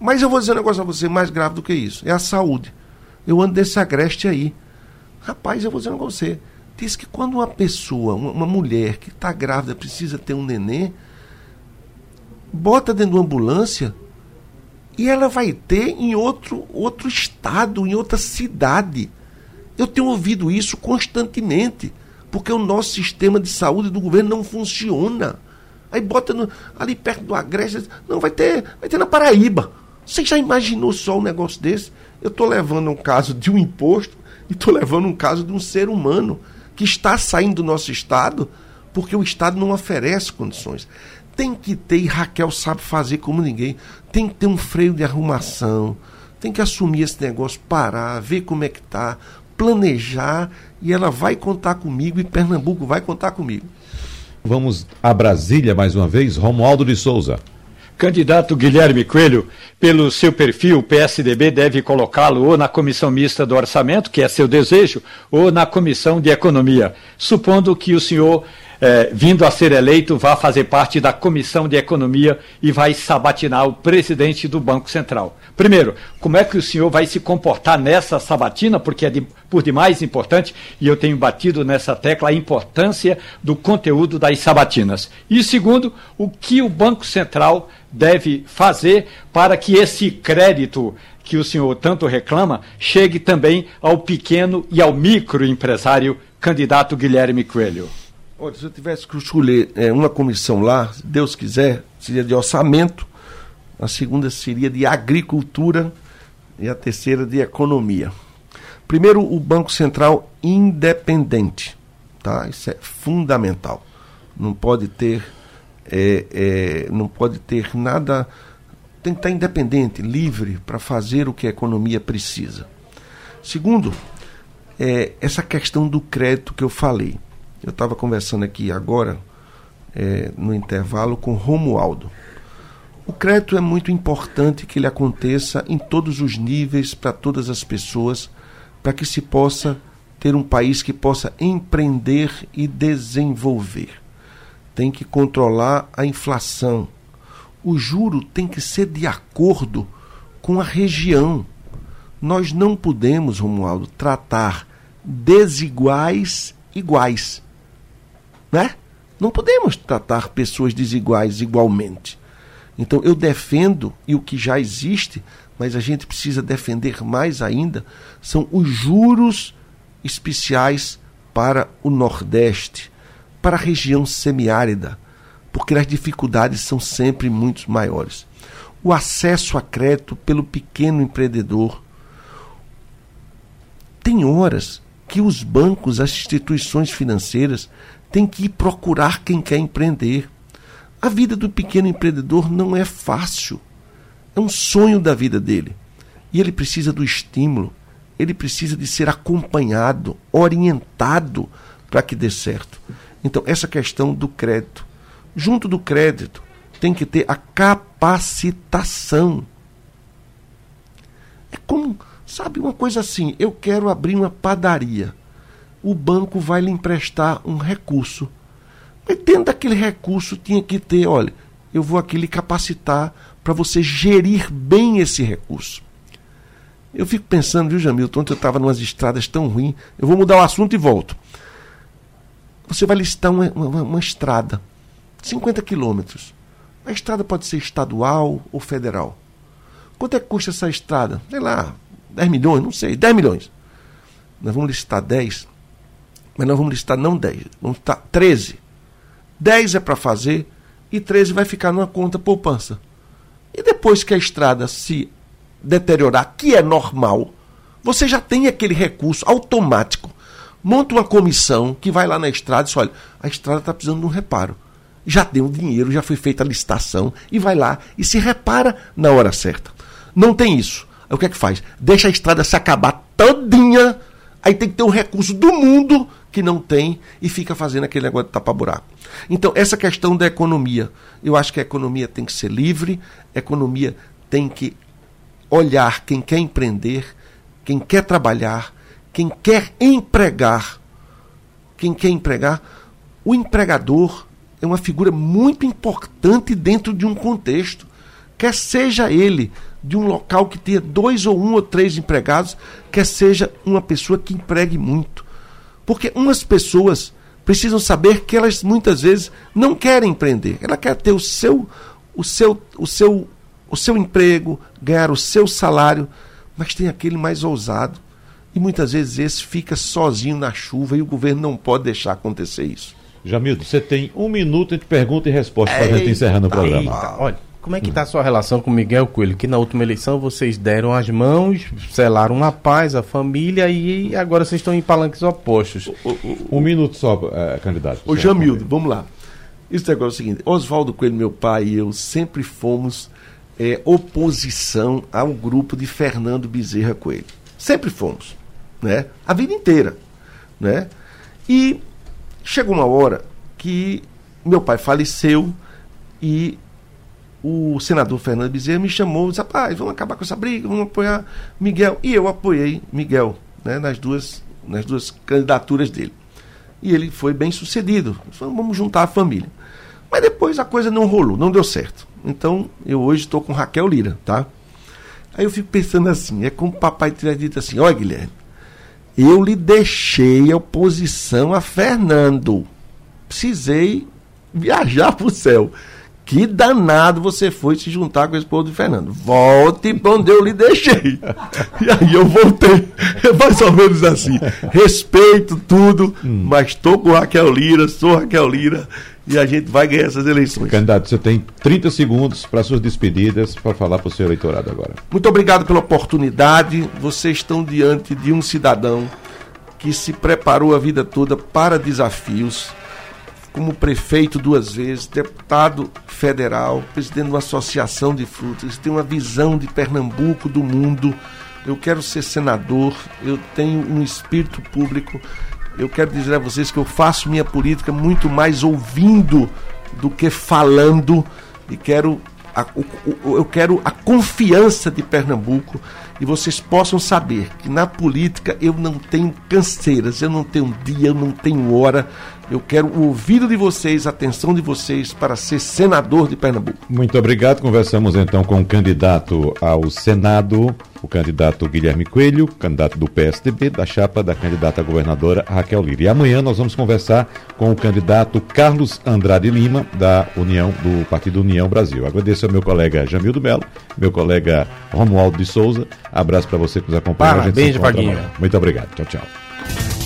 Mas eu vou dizer um negócio a você mais grave do que isso: é a saúde. Eu ando desse agreste aí. Rapaz, eu vou dizer um negócio a você diz que quando uma pessoa, uma, mulher que está grávida, precisa ter um neném, bota dentro de uma ambulância e ela vai ter em outro, outro estado, em outra cidade. Eu tenho ouvido isso constantemente, porque o nosso sistema de saúde do governo não funciona. Aí bota no, ali perto do Agreste, não, vai ter, vai ter na Paraíba. Você já imaginou só um negócio desse? Eu estou levando um caso de um imposto e estou levando um caso de um ser humano que está saindo do nosso Estado porque o Estado não oferece condições. Tem que ter, e Raquel sabe fazer como ninguém, tem que ter um freio de arrumação, tem que assumir esse negócio, parar, ver como é que está, planejar, e ela vai contar comigo e Pernambuco vai contar comigo. Vamos a Brasília mais uma vez, Romualdo de Souza. Candidato Guilherme Coelho, pelo seu perfil, o PSDB deve colocá-lo ou na comissão mista do orçamento, que é seu desejo, ou na comissão de economia, supondo que o senhor é, vindo a ser eleito, vá fazer parte da Comissão de Economia e vai sabatinar o presidente do Banco Central. Primeiro, como é que o senhor vai se comportar nessa sabatina, porque é de, por demais importante, e eu tenho batido nessa tecla a importância do conteúdo das sabatinas. E segundo, o que o Banco Central deve fazer para que esse crédito que o senhor tanto reclama chegue também ao pequeno e ao microempresário candidato Guilherme Coelho. Olha, se eu tivesse que escolher é, uma comissão lá, Deus quiser, seria de orçamento, a segunda seria de agricultura e a terceira de economia. Primeiro, o Banco Central independente, tá? Isso é fundamental. Não pode ter, é, é, não pode ter nada, tem que estar independente, livre para fazer o que a economia precisa. Segundo, é, essa questão do crédito que eu falei. Eu estava conversando aqui agora, é, no intervalo, com Romualdo. O crédito é muito importante que ele aconteça em todos os níveis, para todas as pessoas, para que se possa ter um país que possa empreender e desenvolver. Tem que controlar a inflação. O juro tem que ser de acordo com a região. Nós não podemos, Romualdo, tratar desiguais iguais. Né? Não podemos tratar pessoas desiguais igualmente. Então eu defendo, e o que já existe, mas a gente precisa defender mais ainda, são os juros especiais para o Nordeste, para a região semiárida, porque as dificuldades são sempre muito maiores. o acesso a crédito pelo pequeno empreendedor. Tem horas que os bancos, as instituições financeiras, têm que ir procurar quem quer empreender. A vida do pequeno empreendedor não é fácil. É um sonho da vida dele. E ele precisa do estímulo, ele precisa de ser acompanhado, orientado para que dê certo. Então, essa questão do crédito. Junto do crédito, tem que ter a capacitação. É como, sabe, uma coisa assim: eu quero abrir uma padaria. O banco vai lhe emprestar um recurso. Mas dentro daquele recurso tinha que ter, olha, eu vou aqui lhe capacitar para você gerir bem esse recurso. Eu fico pensando, viu, Jamilton, ontem eu estava em umas estradas tão ruins, eu vou mudar o assunto e volto. Você vai listar uma, uma, uma estrada, 50 quilômetros. A estrada pode ser estadual ou federal. Quanto é que custa essa estrada? Sei lá, 10 milhões, não sei, 10 milhões. Nós vamos listar 10, mas nós vamos listar não 10, vamos listar 13. 10 é para fazer e 13 vai ficar numa conta poupança. E depois que a estrada se deteriorar, que é normal, você já tem aquele recurso automático. Monta uma comissão que vai lá na estrada e diz: olha, a estrada está precisando de um reparo já deu dinheiro, já foi feita a licitação e vai lá e se repara na hora certa. Não tem isso. O que é que faz? Deixa a estrada se acabar todinha, aí tem que ter um recurso do mundo que não tem e fica fazendo aquele negócio de tapar buraco. Então, essa questão da economia, eu acho que a economia tem que ser livre, a economia tem que olhar quem quer empreender, quem quer trabalhar, quem quer empregar. Quem quer empregar, o empregador é uma figura muito importante dentro de um contexto. Quer seja ele de um local que tenha dois ou um ou três empregados, quer seja uma pessoa que empregue muito. Porque umas pessoas precisam saber que elas muitas vezes não querem empreender. Ela quer ter o seu, o seu, o seu, o seu emprego, ganhar o seu salário, mas tem aquele mais ousado. E muitas vezes esse fica sozinho na chuva e o governo não pode deixar acontecer isso. Jamildo, você tem um minuto entre pergunta e resposta para a gente encerrando o programa. Eita, olha, como é que está a sua relação com Miguel Coelho? Que na última eleição vocês deram as mãos, selaram uma paz, a família e agora vocês estão em palanques opostos. Um minuto só, uh, candidato. Ô Jamildo, vamos lá. Isso agora é o seguinte: Oswaldo Coelho, meu pai e eu sempre fomos é, oposição ao grupo de Fernando Bezerra Coelho. Sempre fomos, né? A vida inteira, né? E Chegou uma hora que meu pai faleceu e o senador Fernando Bezerra me chamou e disse: rapaz, vamos acabar com essa briga, vamos apoiar Miguel. E eu apoiei Miguel né, nas, duas, nas duas candidaturas dele. E ele foi bem sucedido. Vamos juntar a família. Mas depois a coisa não rolou, não deu certo. Então eu hoje estou com Raquel Lira, tá? Aí eu fico pensando assim: é como o papai tivesse dito assim: olha, Guilherme eu lhe deixei a oposição a Fernando. Precisei viajar para o céu. Que danado você foi se juntar com esse povo de Fernando. Volte para onde eu lhe deixei. E aí eu voltei. É mais ou menos assim. Respeito tudo, hum. mas estou com Raquel Lira, sou Raquel Lira e a gente vai ganhar essas eleições. Candidato, você tem 30 segundos para suas despedidas para falar para o seu eleitorado agora. Muito obrigado pela oportunidade. Vocês estão diante de um cidadão que se preparou a vida toda para desafios, como prefeito duas vezes, deputado federal, presidente de uma associação de frutas, tem uma visão de Pernambuco, do mundo. Eu quero ser senador, eu tenho um espírito público eu quero dizer a vocês que eu faço minha política muito mais ouvindo do que falando e quero a, eu quero a confiança de Pernambuco e vocês possam saber que na política eu não tenho canseiras, eu não tenho dia, eu não tenho hora. Eu quero o ouvido de vocês, a atenção de vocês para ser senador de Pernambuco. Muito obrigado. Conversamos então com o candidato ao Senado, o candidato Guilherme Coelho, candidato do PSDB, da chapa da candidata governadora Raquel Lira. E amanhã nós vamos conversar com o candidato Carlos Andrade Lima, da União, do Partido União Brasil. Agradeço ao meu colega Jamildo Melo, meu colega Romualdo de Souza. Abraço para você que nos acompanha. Parabéns, Vaguinho. Muito obrigado. Tchau, tchau.